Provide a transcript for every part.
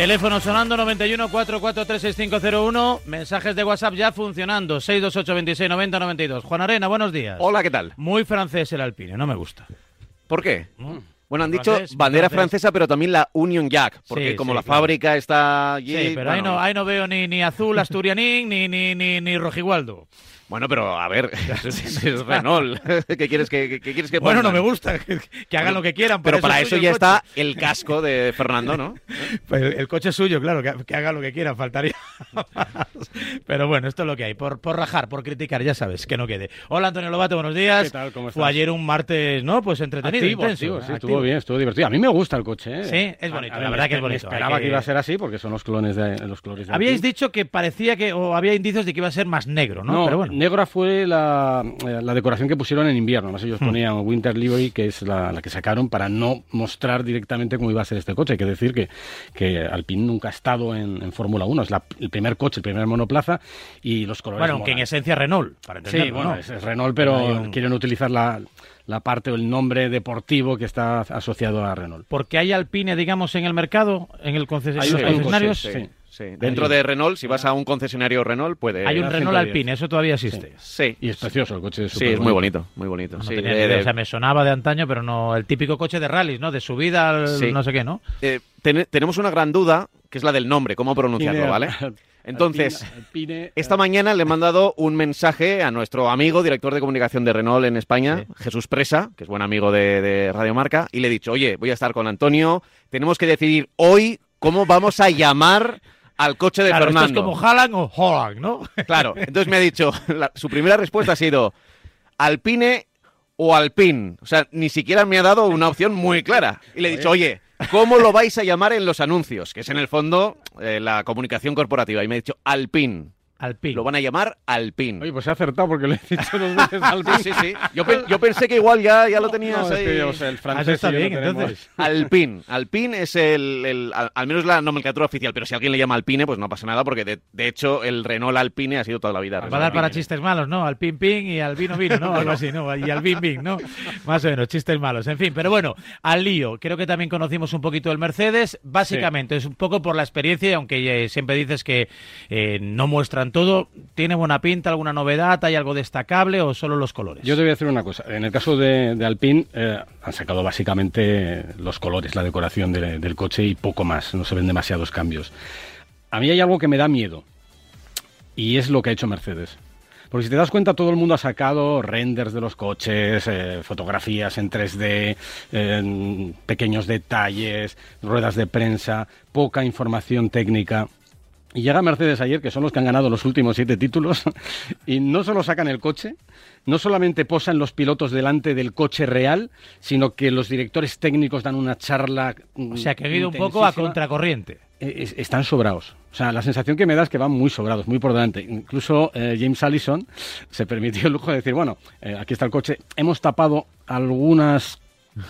Teléfono sonando 91 4436501. Mensajes de WhatsApp ya funcionando. 628 26 90 92. Juan Arena, buenos días. Hola, ¿qué tal? Muy francés el Alpine, no me gusta. ¿Por qué? Mm. Bueno, han Francés, dicho bandera francés. francesa, pero también la Union Jack, porque Sí, como sí, la claro. fábrica está allí... Sí, pero ahí no, ahí no veo ni, ni azul asturianín ni, ni, ni, ni rojigualdo. Bueno, pero a ver, es, es Renault. ¿Qué quieres que, qué- qué quieres que Bueno, no me gusta que, que hagan lo que quieran. Pero para es eso ya está el casco de Fernando, ¿no? Pues el, el coche es suyo, claro, que, que hagan lo que quieran, faltaría más. Pero bueno, esto es lo que hay, por, por rajar, por criticar, ya sabes, que no quede. Hola Antonio Lobato, buenos días. ¿Qué tal? ¿Cómo Fue estás? ayer un martes, ¿no? Pues entretenido, Activo, intenso. activo, sí, activo. estuvo bien, estuvo divertido. A mí me gusta el coche, ¿eh? Sí, es bonito, A- a la ver, verdad que es bonito, esperaba que- que... iba a ser así porque son los clones de los colores de Habíais dicho que parecía que, o había indicios de que iba a ser más negro, ¿no? No, Pero bueno. Negra fue la, eh, la decoración que pusieron en invierno. Además, Hmm. ellos ponían Winter Livery, que es la, la que sacaron para no mostrar directamente cómo iba a ser este coche. Hay que decir que, que Alpine nunca ha estado en, en Fórmula 1. Es la- el primer coche, el primer monoplaza y los colores. Bueno, aunque en esencia Renault, para entenderlo, Sí, bueno, ¿no? es, es Renault, pero un- quieren utilizar la, la parte o el nombre deportivo que está asociado a Renault. Porque hay Alpine, digamos, en el mercado, en el conces- Hay en los un- hay un concesionarios. coche, Sí, sí. Dentro de Renault, si vas a un concesionario Renault, puede... Hay un Renault 110. Alpine, eso todavía existe. Sí, Y es precioso el coche. sí, es muy bonito, muy bonito. No sí, tenía de- ni idea, de- o sea, me sonaba de antaño, pero no el típico coche de rallies, ¿no? De subida al Sí. no sé qué, ¿no? eh, ten- tenemos una gran duda, que es la del nombre, cómo pronunciarlo, ¿vale? Entonces, Alpine, Esta mañana le he mandado un mensaje a nuestro amigo, director de comunicación de Renault en España, Jesús Presa, que es buen amigo de, de Radio Marca, y le he dicho, oye, voy a estar con Antonio, tenemos que decidir hoy cómo vamos a llamar al coche de Claro, esto es Fernando. como Haaland o Holland, ¿no? Claro, entonces me ha dicho, la- su primera respuesta ha sido Alpine o Alpine. O sea, ni siquiera me ha dado una opción muy clara. Y le he dicho, oye, ¿cómo lo vais a llamar en los anuncios? Que es en el fondo eh, la comunicación corporativa. Y me ha dicho Alpine. Alpine. Lo van a llamar Alpine. Oye, pues he acertado porque lo he dicho dos veces Alpine. Sí, sí, sí. Yo, pe- yo pensé que igual ya, ya lo tenías No, ahí. que, o sea, el francés está bien, entonces. Alpine. Alpine es el, el- al, al menos la nomenclatura oficial, pero si alguien le llama Alpine, pues no pasa nada, porque de, de hecho el Renault Alpine ha sido toda la vida. Va a dar para Alpine. chistes malos, ¿no? Al pin y al vino vino, ¿no? Algo así, ¿no? Y al bin bin, ¿no? Más o menos, chistes malos. En fin, pero bueno, al lío. Creo que también conocimos un poquito el Mercedes. Básicamente, es un poco por la experiencia, y aunque eh, siempre dices que eh, no muestran todo, ¿tiene buena pinta, alguna novedad, hay algo destacable o solo los colores? Yo te voy a decir una cosa. En el caso de, de Alpine, eh, han sacado básicamente los colores, la decoración de- del coche y poco más. No se ven demasiados cambios. A mí hay algo que me da miedo. Y es lo que ha hecho Mercedes. Porque si te das cuenta, todo el mundo ha sacado renders de los coches, eh, fotografías en 3D, eh, pequeños detalles, ruedas de prensa, poca información técnica. Y llega Mercedes ayer, que son los que han ganado los últimos siete títulos, y no solo sacan el coche, no solamente posan los pilotos delante del coche real, sino que los directores técnicos dan una charla. o sea, que ha ido un poco a contracorriente. Eh, es- están sobrados. O sea, la sensación que me da es que van muy sobrados, muy por delante. Incluso eh, James Allison se permitió el lujo de decir, bueno, eh, aquí está el coche, hemos tapado algunas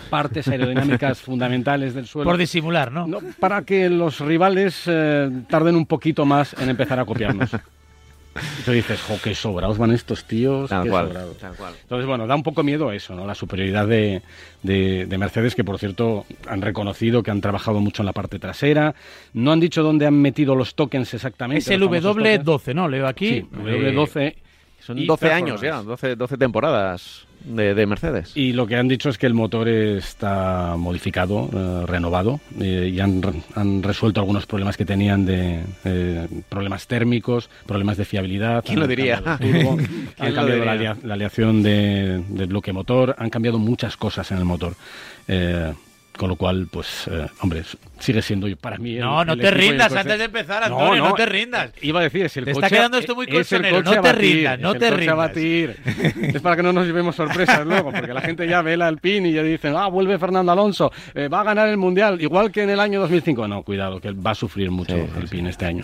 partes aerodinámicas fundamentales del suelo. Por disimular, ¿no? No, para que los rivales eh, tarden un poquito más en empezar a copiarnos. Y tú dices, jo, qué sobrados van estos tíos, Tal qué cual, sobrados". tal cual. Entonces, bueno, da un poco miedo eso, ¿no? La superioridad de, de- de Mercedes, que por cierto han reconocido que han trabajado mucho en la parte trasera. No han dicho dónde han metido los tokens exactamente. Es el los famosos tokens. W12, ¿no? Leo aquí. Sí, W12. Son y 12 años ya, 12, 12 temporadas de, de Mercedes. Y lo que han dicho es que el motor está modificado, eh, renovado, eh, y han, han resuelto algunos problemas que tenían de eh, problemas térmicos, problemas de fiabilidad. ¿Quién lo diría? cambiado el turbo, ¿Quién han cambiado la aleación de- del bloque motor, han cambiado muchas cosas en el motor. Eh, con lo cual, pues, eh, hombre, sigue siendo para mí. el- No, no el te rindas coche. antes de empezar, Antonio, no te rindas. Iba a decir, es el Te coche. está quedando esto muy es el colchonero, coche no te batir, rindas, no te a rindas. batir. es para que no nos llevemos sorpresas luego, porque la gente ya ve el Alpine y ya dicen, ah, vuelve Fernando Alonso, eh, va a ganar el Mundial, igual que en el año 2005. No, cuidado, que va a sufrir mucho Sí, sí, Alpine este año.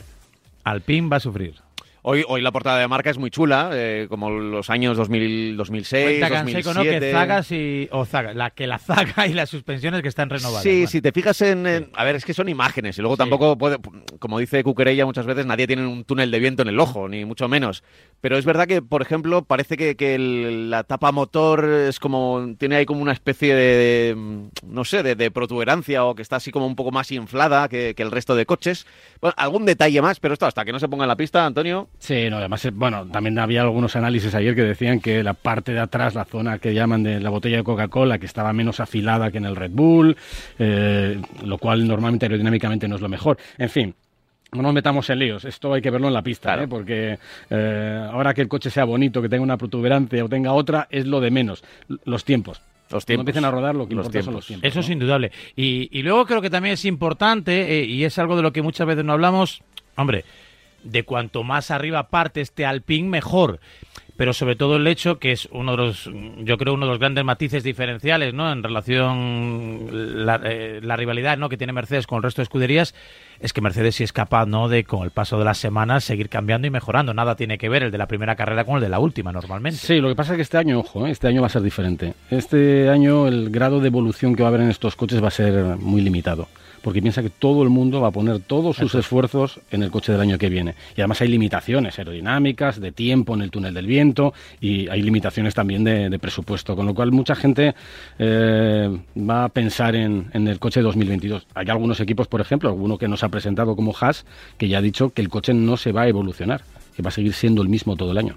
Alpine va a sufrir. Hoy, hoy la portada de marca es muy chula, eh, como los años 2000, 2006, Cuenta Canseco, ¿no? 2007. Que zagas y. O zaga, la, que la zaga y las suspensiones que están renovadas. Sí, Bueno. si te fijas en, en- A ver, es que son imágenes y luego tampoco puede... Como dice Cuquerella muchas veces, nadie tiene un túnel de viento en el ojo, ni mucho menos. Pero es verdad que, por ejemplo, parece que, que el- la tapa motor es como. tiene ahí como una especie de. de, no sé, de, de protuberancia o que está así como un poco más inflada que, que el resto de coches. Bueno, algún detalle más, pero esto hasta que no se ponga en la pista, Antonio. Sí, no, además, eh, bueno, también había algunos análisis ayer que decían que la parte de atrás, la zona que llaman de la botella de Coca-Cola, que estaba menos afilada que en el Red Bull, eh, lo cual normalmente aerodinámicamente no es lo mejor. En fin. No nos metamos en líos, esto hay que verlo en la pista, Claro. ¿eh? porque eh, ahora que el coche sea bonito, que tenga una protuberancia o tenga otra, es lo de menos. Los tiempos. Los Cuando tiempos. empiecen a rodar, lo que Los importa son tiempos. los tiempos. Eso ¿no? es indudable. Y, y luego creo que también es importante, eh, y es algo de lo que muchas veces no hablamos, hombre, de cuanto más arriba parte este Alpine, mejor. Pero sobre todo el hecho que es uno de los, yo creo, uno de los grandes matices diferenciales, ¿no? En relación la, eh, la rivalidad, ¿no? Que tiene Mercedes con el resto de escuderías, es que Mercedes sí es capaz, ¿no? De con el paso de las semanas seguir cambiando y mejorando. Nada tiene que ver el de la primera carrera con el de la última, normalmente. Sí, lo que pasa es que este año, ojo, ¿eh? este año va a ser diferente. Este año el grado de evolución que va a haber en estos coches va a ser muy limitado. Porque piensa que todo el mundo va a poner todos sus esfuerzos en el coche del año que viene. Y además hay limitaciones aerodinámicas, de tiempo en el túnel del viento y hay limitaciones también de, de presupuesto. Con lo cual mucha gente eh, va a pensar en, en el coche 2022. Hay algunos equipos, por ejemplo, alguno que nos ha presentado como Haas, que ya ha dicho que el coche no se va a evolucionar, que va a seguir siendo el mismo todo el año.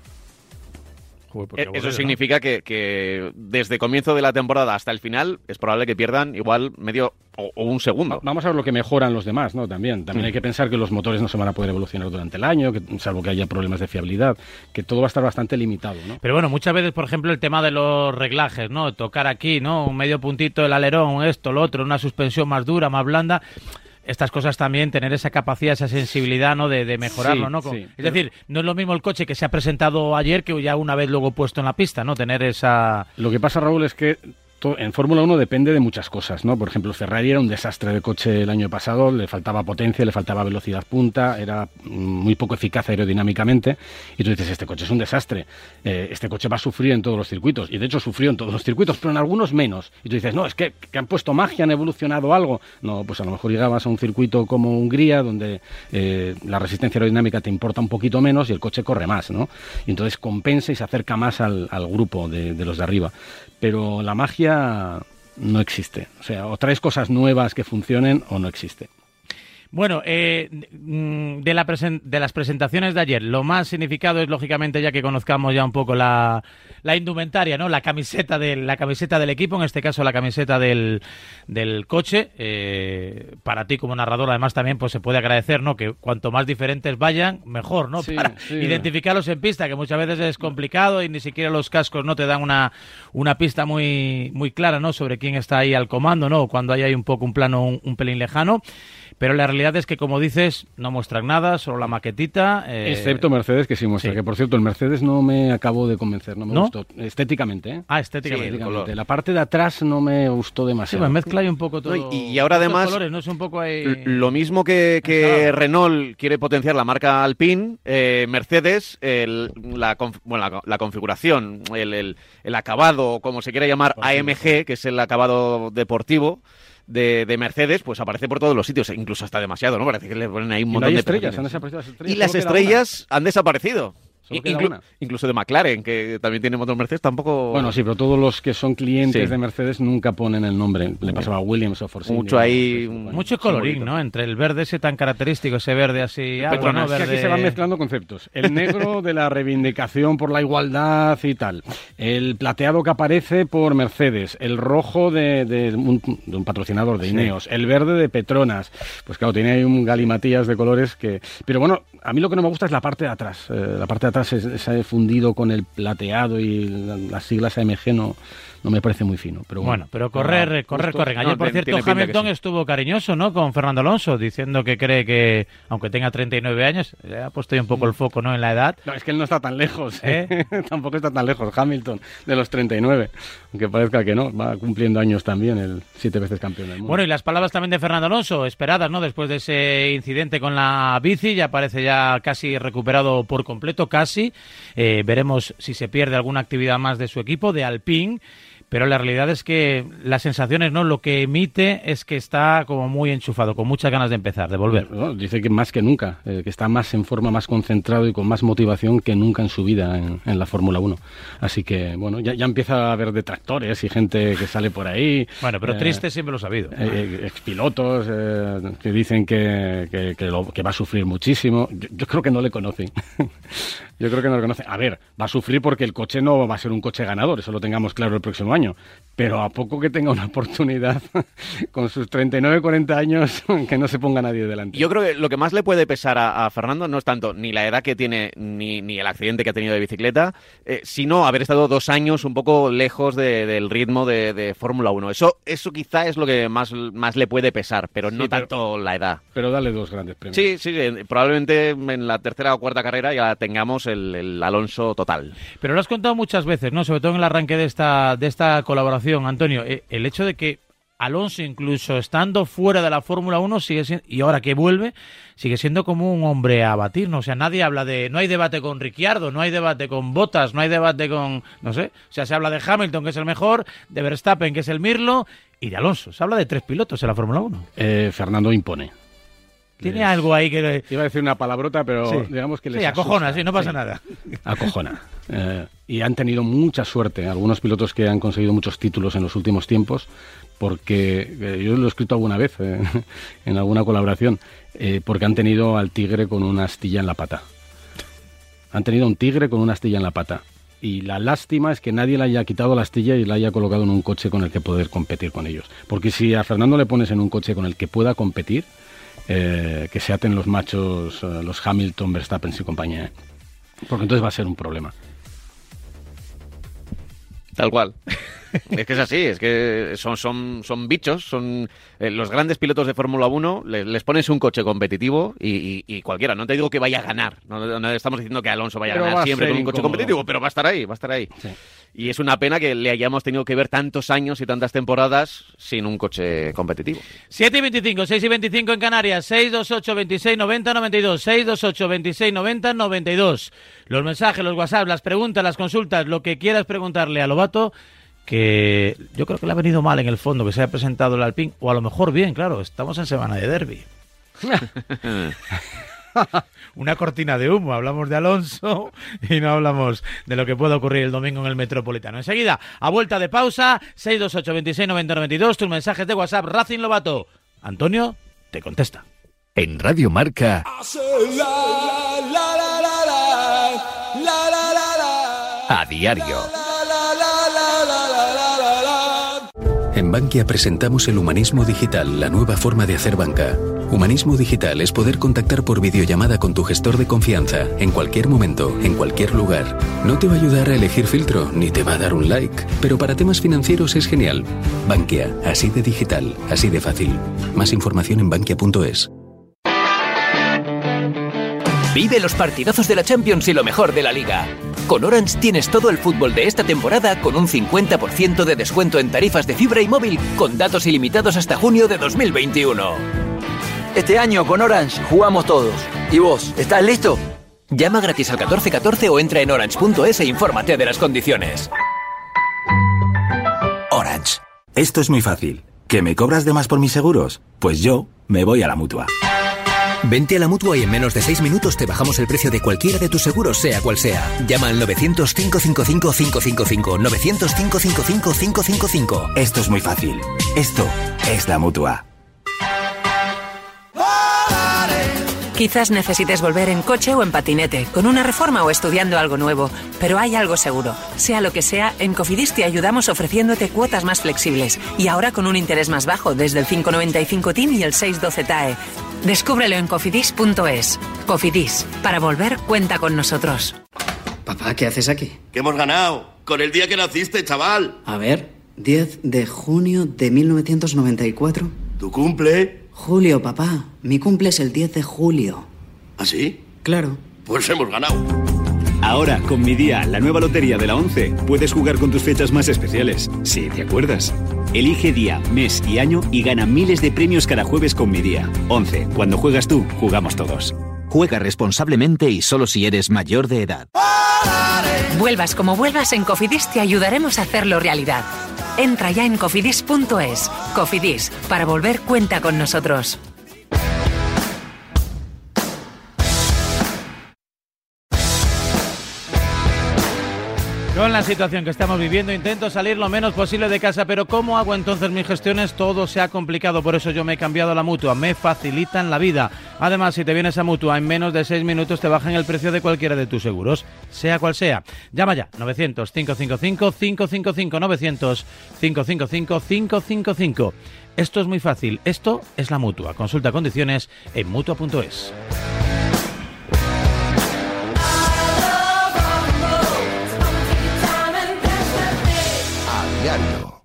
Joder, pues Eh, Eso ¿no? significa que, que desde comienzo de la temporada hasta el final es probable que pierdan igual medio o, o un segundo. Va- Vamos a ver lo que mejoran los demás, ¿no? También, también hay que pensar que los motores no se van a poder evolucionar durante el año, que, salvo que haya problemas de fiabilidad, que todo va a estar bastante limitado, ¿no? Pero bueno, muchas veces, por ejemplo, el tema de los reglajes, ¿no? Tocar aquí, ¿no? Un medio puntito del alerón, esto, lo otro, una suspensión más dura, más blanda. Estas cosas también, tener esa capacidad, esa sensibilidad, ¿no? De, de mejorarlo, Sí, ¿no? Con- sí. es decir, no es lo mismo el coche que se ha presentado ayer que ya una vez luego puesto en la pista, ¿no? Tener esa... Lo que pasa, Raúl, es que en Fórmula 1 depende de muchas cosas, ¿no? Por ejemplo, Ferrari era un desastre de coche el año pasado, le faltaba potencia, le faltaba velocidad punta, era muy poco eficaz aerodinámicamente, y tú dices, este coche es un desastre, eh, este coche va a sufrir en todos los circuitos, y de hecho sufrió en todos los circuitos, pero en algunos menos. Y tú dices, no, es que, han puesto magia, han evolucionado algo. No, pues a lo mejor llegabas a un circuito como Hungría, donde eh, la resistencia aerodinámica te importa un poquito menos y el coche corre más, ¿no? Y entonces compensa y se acerca más al, grupo de los de arriba. Pero la magia no existe. O sea, o traes cosas nuevas que funcionen o no existe. Bueno, eh, mm, de, la de las presentaciones de ayer, lo más significado es lógicamente ya que conozcamos ya un poco la, la indumentaria, ¿no? La camiseta del, la camiseta del equipo, en este caso la camiseta del, del coche. Eh, para ti como narrador, además también pues se puede agradecer, ¿no? Que cuanto más diferentes vayan, mejor, ¿no? Sí, Para sí. identificarlos en pista, que muchas veces es complicado y ni siquiera los cascos no te dan una, una pista muy, muy clara, ¿no? Sobre quién está ahí al comando, ¿no? Cuando hay ahí un poco un plano un, un pelín lejano. Pero la realidad es que, como dices, no muestran nada, solo la maquetita. eh, Excepto Mercedes, que sí muestra. sí. Que por cierto, el Mercedes no me acabo de convencer, no me ¿No? gustó. Estéticamente, ¿eh? Ah, estéticamente. Sí, el Estéticamente. color. La parte de atrás no me gustó Sí, demasiado. pues mezcla ahí un poco todo. No, y- y ahora además- colores, ¿no? Es un poco ahí... Lo mismo que, que. Renault quiere potenciar la marca Alpine, eh, Mercedes, el- la, bueno, la, la configuración, el, el- el acabado, como se quiera llamar, AMG, que es el acabado deportivo de, de Mercedes, pues aparece por todos los sitios, incluso hasta demasiado, ¿no? Parece que le ponen ahí un Y no montón de estrellas, han pegatina. desaparecido las estrellas. Y las estrellas han desaparecido. Solo queda Inclu- una. incluso de McLaren, que también tiene motor Mercedes, tampoco... Bueno, sí, pero todos los que son clientes Sí. de Mercedes nunca ponen el nombre. Le pasaba a Williams o Force Mucho ahí, ¿no? un- Mucho colorín. ¿no? Entre el verde ese tan característico, ese verde así... agua, Petronas, ¿no? Es que aquí Verde- se van mezclando conceptos. El negro de la reivindicación por la igualdad y tal. El plateado que aparece por Mercedes. El rojo de, de un, de un patrocinador de Ineos. El verde de Petronas. Pues claro, tiene ahí un galimatías de colores que... Pero bueno, a mí lo que no me gusta es la parte de atrás. Eh, la parte de atrás es, ese fundido con el plateado y la- las siglas AMG no, no me parece muy fino. Pero bueno, Bueno, pero correr, Para correr, corren. Ayer, no, por cierto, Hamilton sí. estuvo cariñoso, ¿no? Con Fernando Alonso, diciendo que cree que, aunque tenga 39 años, le ha puesto ahí un poco el foco, ¿no? En la edad. No, es que él no está tan lejos, ¿Eh? ¿eh? Tampoco está tan lejos Hamilton de los 39. Aunque parezca que no, va cumpliendo años también, el siete veces campeón del mundo. Bueno, y las palabras también de Fernando Alonso, esperadas, ¿no? Después de ese incidente con la bici, ya parece ya casi recuperado por completo, casi. Eh, veremos si se pierde alguna actividad más de su equipo, de Alpine. Pero la realidad es que las sensaciones, ¿no? Lo que emite es que está como muy enchufado, con muchas ganas de empezar, de volver. dice que más que nunca, eh, que está más en forma, más concentrado y con más motivación que nunca en su vida en, la Fórmula 1. Así que, bueno, ya, empieza a haber detractores y gente que sale por ahí. Bueno, pero eh, triste siempre lo ha sabido. Eh, expilotos que dicen que, que, va a sufrir muchísimo. Yo, creo que no le conocen. yo creo que no le conocen. A ver, va a sufrir porque el coche no va a ser un coche ganador, eso lo tengamos claro el próximo año pero a poco que tenga una oportunidad con sus 39, 40 años, que no se ponga nadie delante. Yo creo que lo que más le puede pesar a, Fernando no es tanto ni la edad que tiene ni, ni el accidente que ha tenido de bicicleta, eh, sino haber estado dos años un poco lejos del ritmo de, Fórmula 1. Eso, eso quizá es lo que más, más le puede pesar, pero no tanto la edad. Pero dale dos grandes premios. Sí, sí, probablemente en la tercera o cuarta carrera ya tengamos el, el Alonso total. Pero lo has contado muchas veces, ¿no? Sobre todo en el arranque de esta, de esta colaboración, Antonio, eh, el hecho de que Alonso, incluso estando fuera de la Fórmula 1, sigue siendo, y ahora que vuelve, sigue siendo como un hombre a batir, ¿no? O sea, nadie habla de, no hay debate con Ricciardo, no hay debate con Bottas, no hay debate con, no sé, o sea, se habla de Hamilton, que es el mejor, de Verstappen, que es el Mirlo, y de Alonso. Se habla de tres pilotos en la Fórmula 1. Eh, Fernando impone. Tiene algo ahí que... Iba a decir una palabrota, pero digamos que les Sí, acojona, sí, no pasa nada. Acojona. Eh, y han tenido mucha suerte algunos pilotos que han conseguido muchos títulos en los últimos tiempos, porque eh, yo lo he escrito alguna vez eh, en alguna colaboración, porque han tenido al tigre con una astilla en la pata. Han tenido un tigre con una astilla en la pata. Y la lástima es que nadie le haya quitado la astilla y la haya colocado en un coche con el que poder competir con ellos. Porque si a Fernando le pones en un coche con el que pueda competir, eh, que se aten los machos, eh, los Hamilton, Verstappen y compañía. ¿eh? Porque entonces va a ser un problema. Tal cual. es que es así, es que son, son, son bichos, son los grandes pilotos de Fórmula 1, les, pones un coche competitivo y, cualquiera, no te digo que vaya a ganar, no, estamos diciendo que Alonso vaya a ganar siempre con un coche competitivo, pero va a estar ahí, va a estar ahí. Y es una pena que le hayamos tenido que ver tantos años y tantas temporadas sin un coche competitivo. 7 y 25, 6 y 25 en Canarias, 628 26 90 92, 628 26 90 92. Los mensajes, los WhatsApp, las preguntas, las consultas, lo que quieras preguntarle a Lobato, que yo creo que le ha venido mal en el fondo que se haya presentado el Alpine, o a lo mejor bien, claro, estamos en semana de derby. una cortina de humo. Hablamos de Alonso y no hablamos de lo que puede ocurrir el domingo en el Metropolitano. Enseguida, a vuelta de pausa, 628 26 90 92, tus mensajes de WhatsApp, Racing Lobato. Antonio te contesta. En Radio Marca. A diario. En Bankia presentamos el humanismo digital, la nueva forma de hacer banca. Humanismo digital es poder contactar por videollamada con tu gestor de confianza, en cualquier momento, en cualquier lugar. No te va a ayudar a elegir filtro, ni te va a dar un like, pero para temas financieros es genial. Bankia, así de digital, así de fácil. Más información en bankia.es. Vive los partidazos de la Champions y lo mejor de la liga. Con Orange tienes todo el fútbol de esta temporada con un 50% de descuento en tarifas de fibra y móvil con datos ilimitados hasta junio de 2021. Este año con Orange jugamos todos. ¿Y vos, estás listo? Llama gratis al 1414 o entra en orange.es e infórmate de las condiciones. Orange. Esto es muy fácil. ¿Que me cobras de más por mis seguros? Pues yo me voy a la mutua. Vente a la mutua y en menos de 6 minutos te bajamos el precio de cualquiera de tus seguros, sea cual sea. Llama al 900-555-555. 900-555-555. Esto es muy fácil. Esto es la mutua. Quizás necesites volver en coche o en patinete, con una reforma o estudiando algo nuevo, pero hay algo seguro. Sea lo que sea, en Cofidis te ayudamos ofreciéndote cuotas más flexibles y ahora con un interés más bajo desde el 595 TIN y el 612 TAE. Descúbrelo en cofidis.es. Cofidis, para volver cuenta con nosotros. Papá, ¿qué haces aquí? Que hemos ganado. Con el día que naciste, chaval. A ver, 10 de junio de 1994. ¿Tu cumple? Julio, papá. Mi cumple es el 10 de julio. ¿Ah, sí? Claro. Pues hemos ganado. Ahora, con mi día, la nueva lotería de la 11, puedes jugar con tus fechas más especiales. Si te acuerdas. Elige día, mes y año y gana miles de premios cada jueves con mi día. 11. Cuando juegas tú, jugamos todos. Juega responsablemente y solo si eres mayor de edad. Vuelvas como vuelvas, en Cofidis te ayudaremos a hacerlo realidad. Entra ya en cofidis.es. Cofidis, para volver cuenta con nosotros. Con la situación que estamos viviendo intento salir lo menos posible de casa, pero ¿cómo hago entonces mis gestiones? Todo se ha complicado, por eso yo me he cambiado a la mutua, me facilitan la vida. Además, si te vienes a mutua en menos de 6 minutos te bajan el precio de cualquiera de tus seguros, sea cual sea. Llama ya, 900 555 555 900 555 555. Esto es muy fácil, esto es la mutua. Consulta condiciones en mutua.es. diario.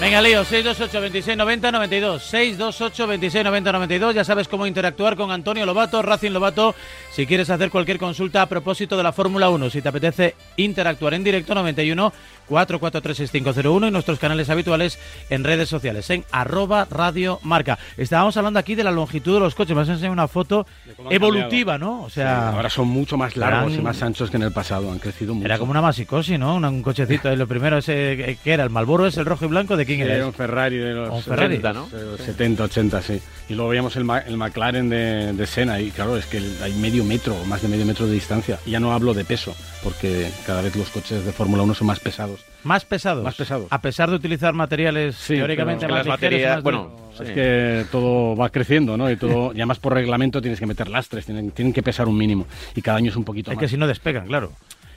Venga, Lío, 628 26 90 92. 628 26 90 92. Ya sabes cómo interactuar con Antonio Lobato, Racing Lobato. Si quieres hacer cualquier consulta a propósito de la Fórmula 1, si te apetece interactuar en directo, 91 4436501 y nuestros canales habituales en redes sociales, en arroba radio marca. Estábamos hablando aquí de la longitud de los coches. Me has enseñado una foto evolutiva, cambiado. ¿no? O sea, Sí, ahora son mucho más largos eran- y más anchos que en el pasado, han crecido mucho. Era como una masicosi, ¿no? Una- un cochecito. Lo primero, ese, ¿qué era? ¿El Malboro es el rojo y blanco? ¿De quién Sí, era? era un Ferrari de los Un Ferrari. 70, ¿no? De los 70, 80, sí. Y luego veíamos el, Ma- el McLaren de, de Senna y claro, es que el- hay medio metro, o más de medio metro de distancia. Y ya no hablo de peso, porque cada vez los coches de Fórmula 1 son más pesados. Más pesados. Más pesados. A pesar de utilizar materiales Sí, teóricamente más Es ligeros. más bueno. Es que todo va creciendo, ¿no? Y, todo, y además por reglamento tienes que meter lastres, tienen, tienen que pesar un mínimo. Y cada año es un poquito Es más. que si no despegan, claro.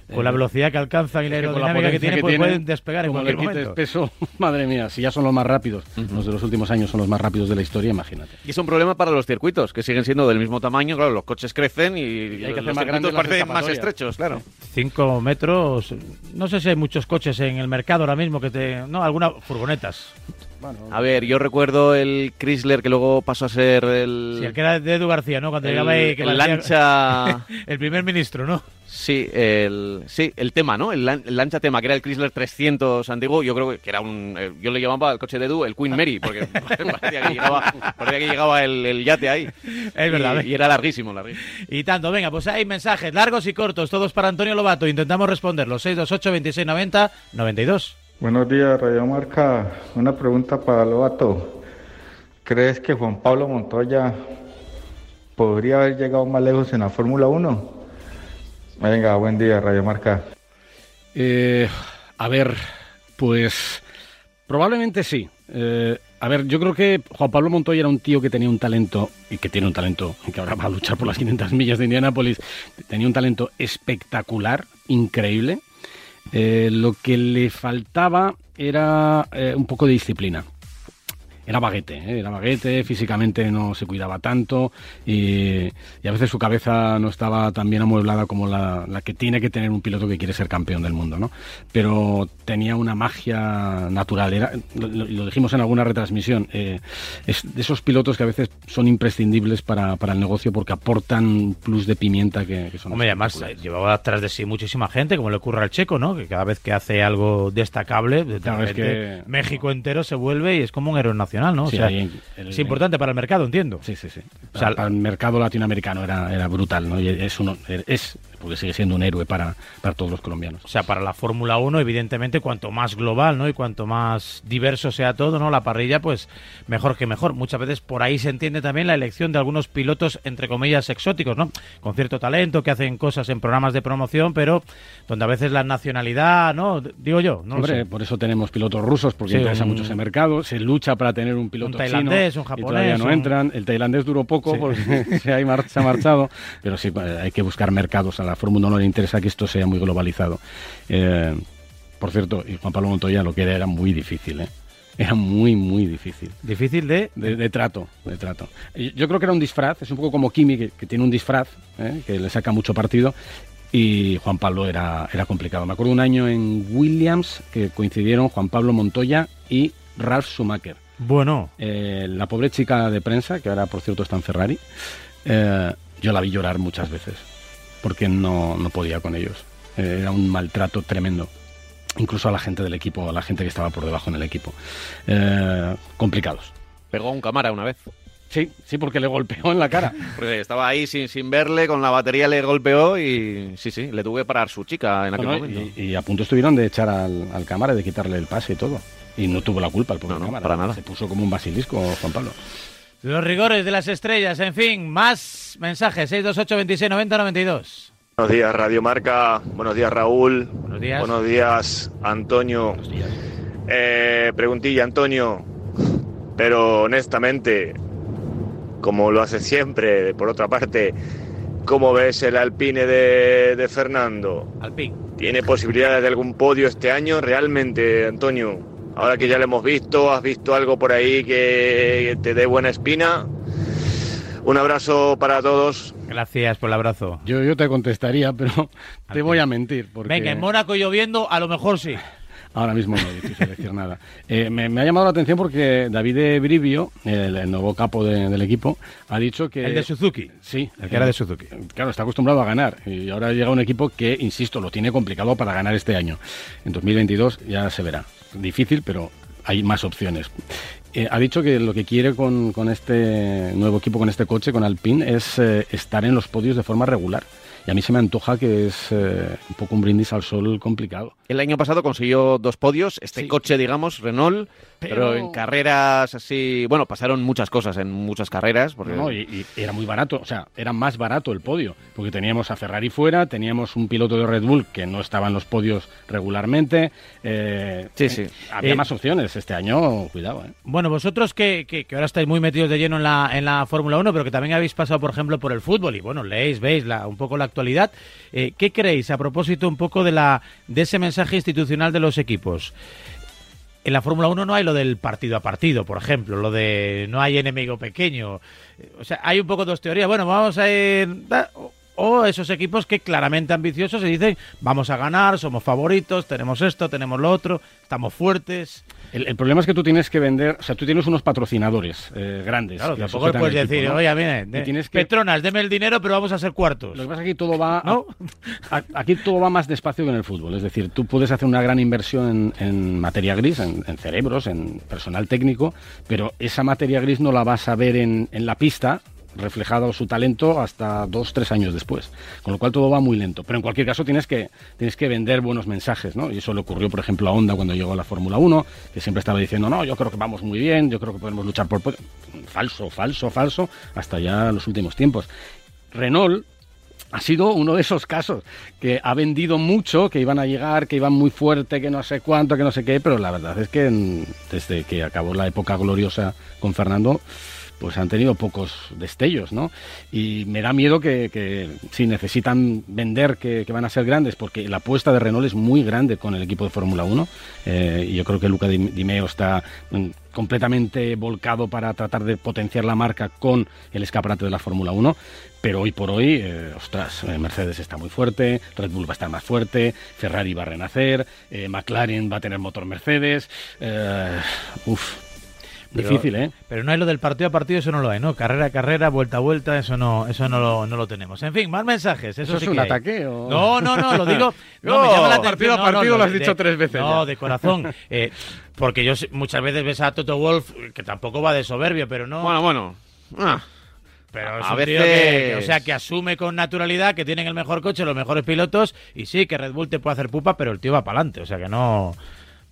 Con Eh, la velocidad que alcanzan y la aerodinámica que tienen, que pues tienen, pueden despegar en como cualquier le momento. peso, madre mía, si ya son los más rápidos, los de los últimos años son los más rápidos de la historia, imagínate. Y es un problema para los circuitos, que siguen siendo del mismo tamaño. Claro, los coches crecen y, hay que hacer los más grandes parecen más estrechos, claro. Cinco metros. No sé si hay muchos coches en el mercado ahora mismo que te. No, algunas furgonetas. A ver, yo recuerdo el Chrysler que luego pasó a ser el... Sí, el que era de Edu García, ¿no? Cuando el- llegaba ahí. Que el parecía- lancha... el primer ministro, ¿no? Sí, el, sí, el tema, ¿no? El, el lancha tema, que era el Chrysler 300 antiguo, yo creo que era un... eh, yo le llamaba al coche de Edu el Queen Mary, porque parecía que llegaba, parecía que llegaba el, el yate ahí. Es verdad, Y, y era larguísimo, larguísimo. Y tanto, venga, pues hay mensajes largos y cortos, todos para Antonio Lobato. Intentamos responderlos. 628 26 90 92. Buenos días, Radio Marca. Una pregunta para Lobato. ¿Crees que Juan Pablo Montoya podría haber llegado más lejos en la Fórmula 1? Venga, buen día, Radio Marca. Eh, a ver, pues probablemente sí. Eh, a ver, yo creo que Juan Pablo Montoya era un tío que tenía un talento, y que tiene un talento, que ahora va a luchar por las 500 millas de Indianápolis, tenía un talento espectacular, increíble. Eh, lo que le faltaba era eh, un poco de disciplina. Era baguete, ¿eh? era baguete, físicamente no se cuidaba tanto y, y a veces su cabeza no estaba tan bien amueblada como la, la que tiene que tener un piloto que quiere ser campeón del mundo, ¿no? Pero tenía una magia natural, era, lo, lo dijimos en alguna retransmisión, eh, es de esos pilotos que a veces son imprescindibles para, para el negocio porque aportan plus de pimienta que, que son Hombre, además llevaba atrás de sí muchísima gente, como le ocurre al checo, ¿no? Que cada vez que hace algo destacable, de Claro, es que- México entero se vuelve y es como un héroe nacional, ¿no? O Sí, sea, ahí en- el- es importante para el mercado, entiendo. Sí, sí, sí. O sea, para el mercado latinoamericano era, era brutal, ¿no? Y es, uno, es, porque sigue siendo un héroe para, para todos los colombianos. O sea, para la Fórmula 1, evidentemente, cuanto más global, ¿no? Y cuanto más diverso sea todo, ¿no? La parrilla, pues mejor que mejor. Muchas veces por ahí se entiende también la elección de algunos pilotos, entre comillas, exóticos, ¿no? Con cierto talento, que hacen cosas en programas de promoción, pero donde a veces la nacionalidad, ¿no? Digo yo, no Hombre, por eso tenemos pilotos rusos, porque Sí, interesa un- mucho ese mercado. Se lucha para tener un piloto Un tailandés, chino, un japonés, Y todavía no un- entran. El tailandés duró poco Sí. porque se ha, mar- se ha marchado. Pero sí, hay que buscar mercados. A la Fórmula 1 no le interesa que esto sea muy globalizado. Eh, por cierto, y Juan Pablo Montoya lo que era era muy difícil, ¿eh? Era muy, muy difícil. Difícil de... De, de trato, de trato. Yo creo que era un disfraz, es un poco como Kimi, que, que tiene un disfraz, ¿eh? que le saca mucho partido, y Juan Pablo era, era complicado. Me acuerdo un año en Williams que coincidieron Juan Pablo Montoya y Ralf Schumacher. Bueno. Eh, la pobre chica de prensa, que ahora por cierto está en Ferrari, eh, yo la vi llorar muchas veces, porque no, no podía con ellos. Eh, era un maltrato tremendo. Incluso a la gente del equipo, a la gente que estaba por debajo en el equipo. Eh, complicados. Pegó a un cámara una vez. Sí, sí, porque le golpeó en la cara. Porque estaba ahí sin, sin verle, con la batería le golpeó y sí, sí, le tuve que parar su chica en aquel Bueno, momento. y, y a punto estuvieron de echar al, al cámara, de quitarle el pase y todo. Y no tuvo la culpa el pobre cámara. para nada. Se puso como un basilisco, Juan Pablo. Los rigores de las estrellas, en fin, más mensajes, 628 26 90 92. Buenos días, Radio Marca. Buenos días, Raúl. Buenos días. Buenos días, Antonio. Eh, preguntilla, Antonio. Pero honestamente, como lo hace siempre, por otra parte, ¿cómo ves el Alpine de, de Fernando? Alpine. ¿Tiene posibilidades de algún podio este año? Realmente, Antonio, ahora que ya lo hemos visto, ¿has visto algo por ahí que te dé buena espina? Un abrazo para todos. Gracias por el abrazo. Yo, yo te contestaría, pero te voy a mentir. Porque... Venga, en Mónaco lloviendo, a lo mejor sí. Ahora mismo no es difícil decir nada. Eh, me, me ha llamado la atención porque David Brivio, el, el nuevo capo de- del equipo, ha dicho que... El de Suzuki. Sí. El que era de Suzuki. Claro, está acostumbrado a ganar. Y ahora llega un equipo que, insisto, lo tiene complicado para ganar este año. En 2022 ya se verá. Difícil, pero hay más opciones. Eh, ha dicho que lo que quiere con, con este nuevo equipo, con este coche, con Alpine, es eh, estar en los podios de forma regular. Y a mí se me antoja que es eh, un poco un brindis al sol complicado. El año pasado consiguió dos podios, este coche, digamos, Renault, pero... Pero- en carreras así... Bueno, pasaron muchas cosas en muchas carreras. Porque... No, y, y era muy barato, o sea, era más barato el podio, porque teníamos a Ferrari fuera, teníamos un piloto de Red Bull que no estaba en los podios regularmente. eh, Sí, sí. eh, había Eh, más opciones este año, cuidado. ¿eh? Bueno, vosotros que, que- que ahora estáis muy metidos de lleno en la, en la Fórmula 1, pero que también habéis pasado, por ejemplo, por el fútbol y bueno, leéis, veis la, un poco la actualidad, eh, ¿qué creéis a propósito un poco de, la, de ese mensaje institucional de los equipos? En la Fórmula 1 no hay lo del partido a partido, por ejemplo, lo de no hay enemigo pequeño. O sea, hay un poco dos teorías. Bueno, vamos a ir... o- esos equipos que claramente ambiciosos se dicen, vamos a ganar, somos favoritos, tenemos esto, tenemos lo otro, estamos fuertes. El, el problema es que tú tienes que vender, o sea, tú tienes unos patrocinadores eh, grandes. Claro, que tampoco le puedes equipo, decir, ¿no? oye, mire, Y de- tienes que- Petronas, deme el dinero, pero vamos a ser cuartos. Lo que pasa es que aquí todo va ¿No? a- aquí todo va más despacio que en el fútbol. Es decir, tú puedes hacer una gran inversión en, en materia gris, en, en cerebros, en personal técnico, pero esa materia gris no la vas a ver en, en la pista reflejado su talento hasta dos, tres años después. Con lo cual todo va muy lento. Pero en cualquier caso tienes que, tienes que vender buenos mensajes, ¿no? Y eso le ocurrió, por ejemplo, a Honda cuando llegó a la Fórmula 1, que siempre estaba diciendo, no, yo creo que vamos muy bien, yo creo que podemos luchar por... pod-". Falso, falso, falso, hasta ya los últimos tiempos. Renault ha sido uno de esos casos que ha vendido mucho, que iban a llegar, que iban muy fuerte, que no sé cuánto, que no sé qué, pero la verdad es que en- desde que acabó la época gloriosa con Fernando, pues han tenido pocos destellos, ¿no? Y me da miedo que, que si necesitan vender que, van a ser grandes, porque la apuesta de Renault es muy grande con el equipo de Fórmula 1, eh, y yo creo que Luca Di Di Meo está mm, completamente volcado para tratar de potenciar la marca con el escaparate de la Fórmula 1, pero hoy por hoy, eh, ostras, eh, Mercedes está muy fuerte, Red Bull va a estar más fuerte, Ferrari va a renacer, eh, McLaren va a tener motor Mercedes, eh, uf, Pero- difícil, ¿eh? Pero no hay lo del partido a partido, eso no lo hay, ¿no? Carrera a carrera, vuelta a vuelta, eso no, eso no lo, no lo tenemos. En fin, más mensajes. Eso, ¿Eso sí es un hay. ataque o- No, no, no, lo digo. No, No, me llama la partido a no, no, partido lo has de- dicho tres veces No, ya. de corazón. Eh, porque yo muchas veces ves a Toto Wolf, que tampoco va de soberbio, pero no. Bueno, bueno. Ah. Pero es A un tío veces- que, que, o sea, que asume con naturalidad que tienen el mejor coche, los mejores pilotos, y sí, que Red Bull te puede hacer pupa, pero el tío va para adelante. O sea, que no.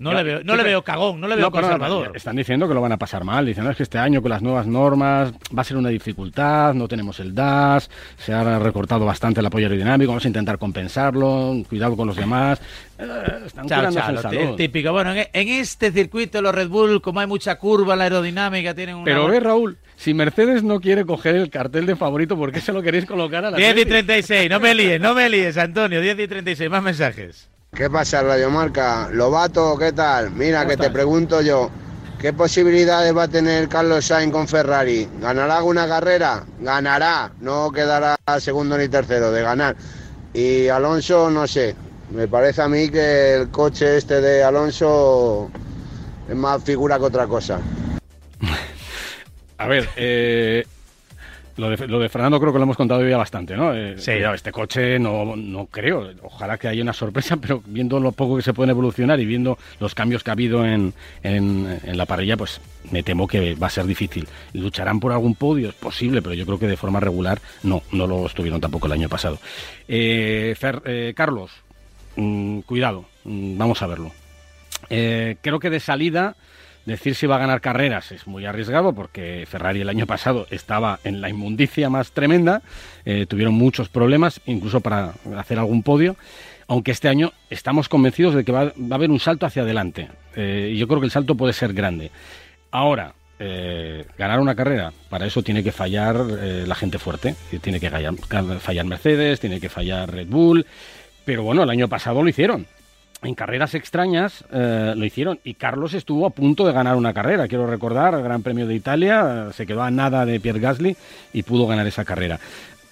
No, le veo, no le veo cagón, no le veo perdona, conservador. están diciendo que lo van a pasar mal. Dicen, "No, es que este año con las nuevas normas va a ser una dificultad, no tenemos el DAS, se ha recortado bastante el apoyo aerodinámico, vamos a intentar compensarlo, cuidado con los demás. Eh, están Chao, salud. típico. Bueno, en, en este circuito los Red Bull, como hay mucha curva la aerodinámica, tienen una... Pero ve, Raúl, si Mercedes no quiere coger el cartel de favorito, ¿por qué se lo queréis colocar a la 10 y 36, no me líes, no me líes, Antonio, 10 y 36, más mensajes. ¿Qué pasa, Radiomarca? Lobato, ¿qué tal? Mira, ¿Cómo que te pregunto yo, ¿qué posibilidades va a tener Carlos Sainz con Ferrari? ¿Ganará alguna carrera? Ganará, no quedará segundo ni tercero, de ganar. Y Alonso, no sé, me parece a mí que el coche este de Alonso es más figura que otra cosa. A ver, eh, Lo de, lo de Fernando creo que lo hemos contado ya bastante, ¿no? Eh, Sí. cuidado, este coche no, no creo. Ojalá que haya una sorpresa, pero viendo lo poco que se puede evolucionar y viendo los cambios que ha habido en, en, en la parrilla, pues me temo que va a ser difícil. ¿Lucharán por algún podio? Es posible, pero yo creo que de forma regular no, no lo estuvieron tampoco el año pasado. Eh, Fer- eh, Carlos, mm, cuidado, mm, vamos a verlo. Eh, creo que de salida decir si va a ganar carreras es muy arriesgado porque Ferrari el año pasado estaba en la inmundicia más tremenda, eh, tuvieron muchos problemas incluso para hacer algún podio, aunque este año estamos convencidos de que va, va a haber un salto hacia adelante eh, y yo creo que el salto puede ser grande. Ahora, eh, ganar una carrera, para eso tiene que fallar eh, la gente fuerte, tiene que fallar, fallar Mercedes, tiene que fallar Red Bull, pero bueno, el año pasado lo hicieron. En carreras extrañas eh, lo hicieron y Carlos estuvo a punto de ganar una carrera. Quiero recordar el Gran Premio de Italia, eh, se quedó a nada de Pierre Gasly y pudo ganar esa carrera.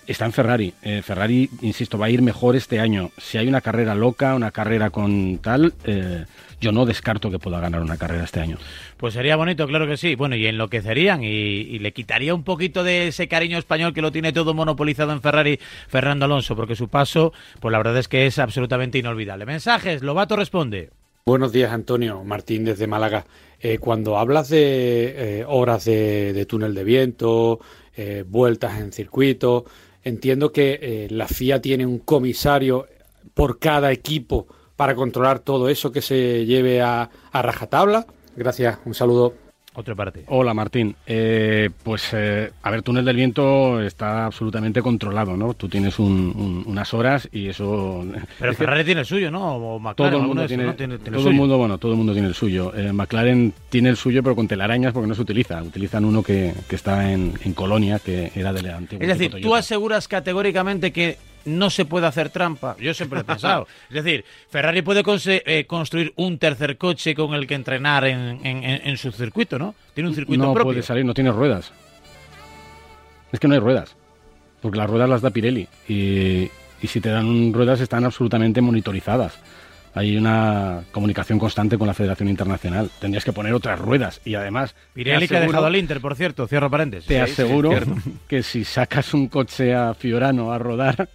Está en Ferrari. Eh, Ferrari, insisto, va a ir mejor este año. Si hay una carrera loca, una carrera con tal, eh, yo no descarto que pueda ganar una carrera este año. Pues sería bonito, claro que sí. Bueno, y enloquecerían y, y le quitaría un poquito de ese cariño español que lo tiene todo monopolizado en Ferrari Fernando Alonso, porque su paso, pues la verdad es que es absolutamente inolvidable. Mensajes, Lobato responde. Buenos días, Antonio. Martín desde Málaga. Eh, cuando hablas de eh, horas de, de túnel de viento, eh, vueltas en circuito, entiendo que eh, la FIA tiene un comisario por cada equipo para controlar todo eso que se lleve a, a rajatabla. Gracias, un saludo. Otra parte. Hola Martín. Eh, pues eh, a ver, túnel del viento está absolutamente controlado, ¿no? Tú tienes un- un- unas horas y eso. Pero Es que Ferrari tiene el suyo, ¿no? O McLaren, todo el mundo de tiene, ¿no? Tiene- tiene el todo el suyo. mundo, bueno, todo el mundo tiene el suyo. Eh, McLaren tiene el suyo, pero con telarañas porque no se utiliza. Utilizan uno que, que está en, en Colonia, que era del antiguo. Es decir, tú aseguras categóricamente que no se puede hacer trampa. Yo siempre he pensado. Es decir, Ferrari puede eh, construir un tercer coche con el que entrenar en, en- su circuito, ¿no? Tiene un circuito no propio. puede salir, no tiene ruedas. Es que no hay ruedas. Porque las ruedas las da Pirelli. Y, y si te dan ruedas están absolutamente monitorizadas. Hay una comunicación constante con la Federación Internacional. Tendrías que poner otras ruedas. Y además. Pirelli que ha aseguro- dejado al Inter, por cierto, cierro paréntesis. Te Sí, sí, aseguro cierto. que si sacas un coche a Fiorano a rodar,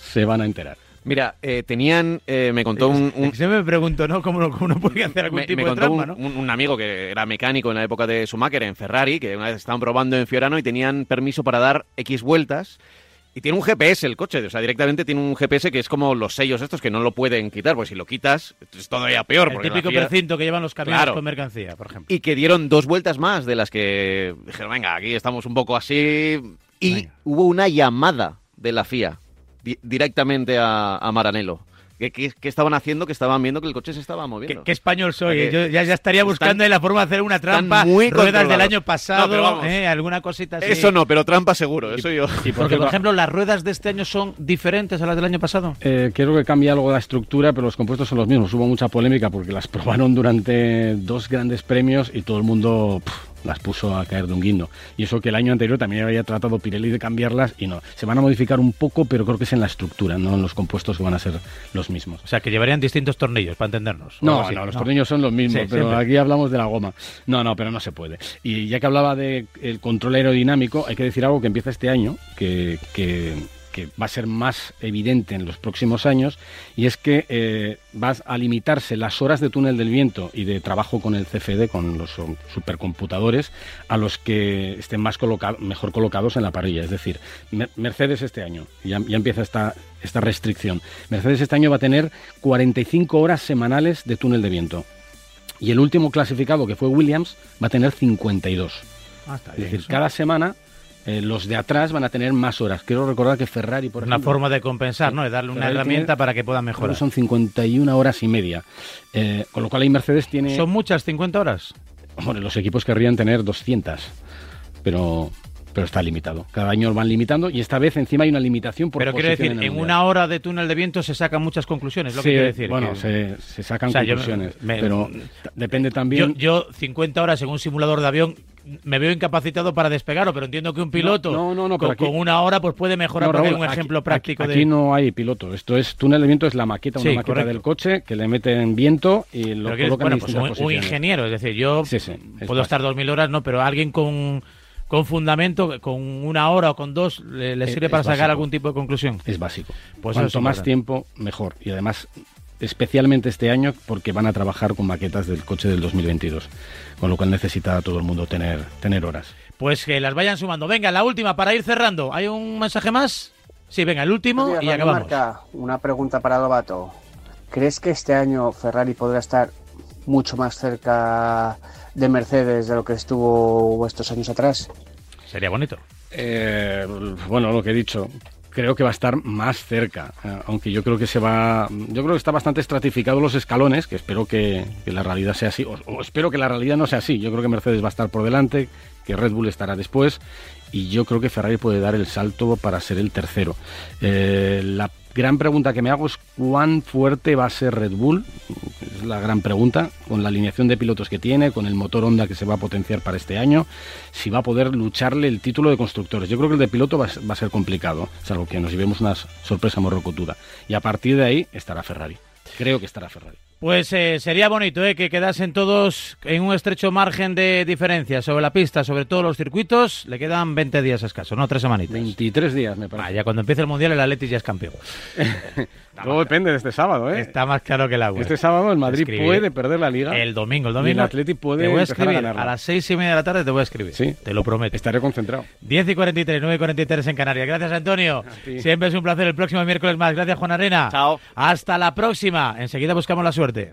se van a enterar. Mira, eh, tenían, eh, me contó un, un- Yo me pregunto, ¿no? ¿Cómo, no- cómo no puede hacer algún me, tipo me de contó trampa, un, no? un- un amigo que era mecánico en la época de Schumacher en Ferrari, que una vez estaban probando en Fiorano y tenían permiso para dar X vueltas. Y tiene un GPS el coche, o sea, directamente tiene un GPS que es como los sellos estos que no lo pueden quitar, pues si lo quitas es todavía peor. El típico FIA precinto que llevan los camiones Claro. con mercancía, por ejemplo. Y que dieron dos vueltas más de las que dijeron, venga, aquí estamos un poco así. Y hubo una llamada de la FIA di- directamente a, a Maranello. ¿Qué, qué, qué estaban haciendo? Que estaban viendo que el coche se estaba moviendo. ¿Qué, qué español soy? Porque Yo ya, ya estaría están- buscando la forma de hacer una trampa, muy ruedas del año pasado, No, pero vamos. eh, alguna cosita así. Eso no, pero trampa seguro, eso yo. Porque, por ejemplo, las ruedas de este año son diferentes a las del año pasado. Eh, creo que cambia algo la estructura, pero los compuestos son los mismos. Hubo mucha polémica porque las probaron durante dos grandes premios y todo el mundo las puso a caer de un guindo. Y eso que el año anterior también había tratado Pirelli de cambiarlas y no. Se van a modificar un poco, pero creo que es en la estructura, no en los compuestos que van a ser los mismos. O sea, que llevarían distintos tornillos, para entendernos. No, no, los tornillos son los mismos, Sí, pero siempre. aquí hablamos de la goma. No, no, pero no se puede. Y ya que hablaba del control aerodinámico, hay que decir algo que empieza este año, que, que- que va a ser más evidente en los próximos años, y es que eh, vas a limitarse las horas de túnel del viento y de trabajo con el CFD, con los supercomputadores, a los que estén más coloca- mejor colocados en la parrilla. Es decir, Mer- Mercedes este año, ya, ya empieza esta, esta restricción. Mercedes este año va a tener 45 horas semanales de túnel de viento. Y el último clasificado, que fue Williams, va a tener 52. Ah, es decir, eso. cada semana eh, los de atrás van a tener más horas. Quiero recordar que Ferrari, por Una ejemplo... forma de compensar, ¿no? De darle una Ferrari herramienta tiene- para que puedan mejorar. Son 51 horas y media. Eh, con lo cual ahí Mercedes tiene... ¿Son muchas 50 horas? Hombre, los equipos querrían tener 200, pero, pero está limitado. Cada año lo van limitando y esta vez encima hay una limitación por Pero quiero decir, en una hora de túnel de viento se sacan muchas conclusiones, lo Sí, que quiero decir. bueno, que- se, se sacan O sea, yo me- conclusiones, me- pero depende Yo, también... yo 50 horas en un simulador de avión me veo incapacitado para despegarlo, pero entiendo que un piloto no, no, no, con, aquí- con una hora pues puede mejorar porque hay Raúl, un aquí- ejemplo aquí- práctico aquí, de... no hay piloto. Esto es túnel de viento, es la maqueta, una maqueta correcto. del coche que le meten viento y lo colocan bueno, en pues un, un ingeniero, es decir, yo Sí, sí, es puedo estar 2000 horas, no, pero alguien con con fundamento, con una hora o con dos, le, le sirve es para sacar básico. algún tipo de conclusión. Es básico. Pues Cuanto más tiempo, mejor. Y además, especialmente este año, porque van a trabajar con maquetas del coche del 2022. Con lo cual necesita a todo el mundo tener, tener horas. Pues que las vayan sumando. Venga, la última para ir cerrando. ¿Hay un mensaje más? Sí, venga, el último y acabamos. Marca. Una pregunta para Lobato. ¿Crees que este año Ferrari podrá estar mucho más cerca de Mercedes de lo que estuvo estos años atrás? Sería bonito. Eh, bueno, lo que he dicho. Creo que va a estar más cerca, eh, aunque yo creo que se va, yo creo que está bastante estratificado los escalones, que espero que, que la realidad sea así, o, o espero que la realidad no sea así. Yo creo que Mercedes va a estar por delante, que Red Bull estará después, y yo creo que Ferrari puede dar el salto para ser el tercero. Eh, la gran pregunta que me hago es cuán fuerte va a ser Red Bull, es la gran pregunta, con la alineación de pilotos que tiene, con el motor Honda que se va a potenciar para este año, si va a poder lucharle el título de constructores. Yo creo que el de piloto va, a ser- complicado, salvo que nos llevemos una sorpresa morrocotuda. Y a partir de ahí estará Ferrari. Creo que estará Ferrari. Pues eh, sería bonito eh, que quedasen todos en un estrecho margen de diferencia sobre la pista, sobre todos los circuitos. Le quedan 20 días escaso, no tres semanitas. 23 días, me parece. Vaya, cuando empiece el Mundial el Atletis ya es campeón. Todo depende de este sábado, ¿eh? Está más claro que el agua. Este sábado el Madrid Escribir. puede perder la liga. El domingo, el Y domingo. el Atleti puede Te voy a a escribir. ganarla. A las seis y media de la tarde te voy a escribir. Sí. Te lo prometo. Estaré concentrado. 10 y 43, 9 y 43 en Canarias. Gracias, Antonio. Siempre es un placer. El próximo miércoles más. Gracias, Juan Arena. Chao. Hasta la próxima. Enseguida buscamos la suerte.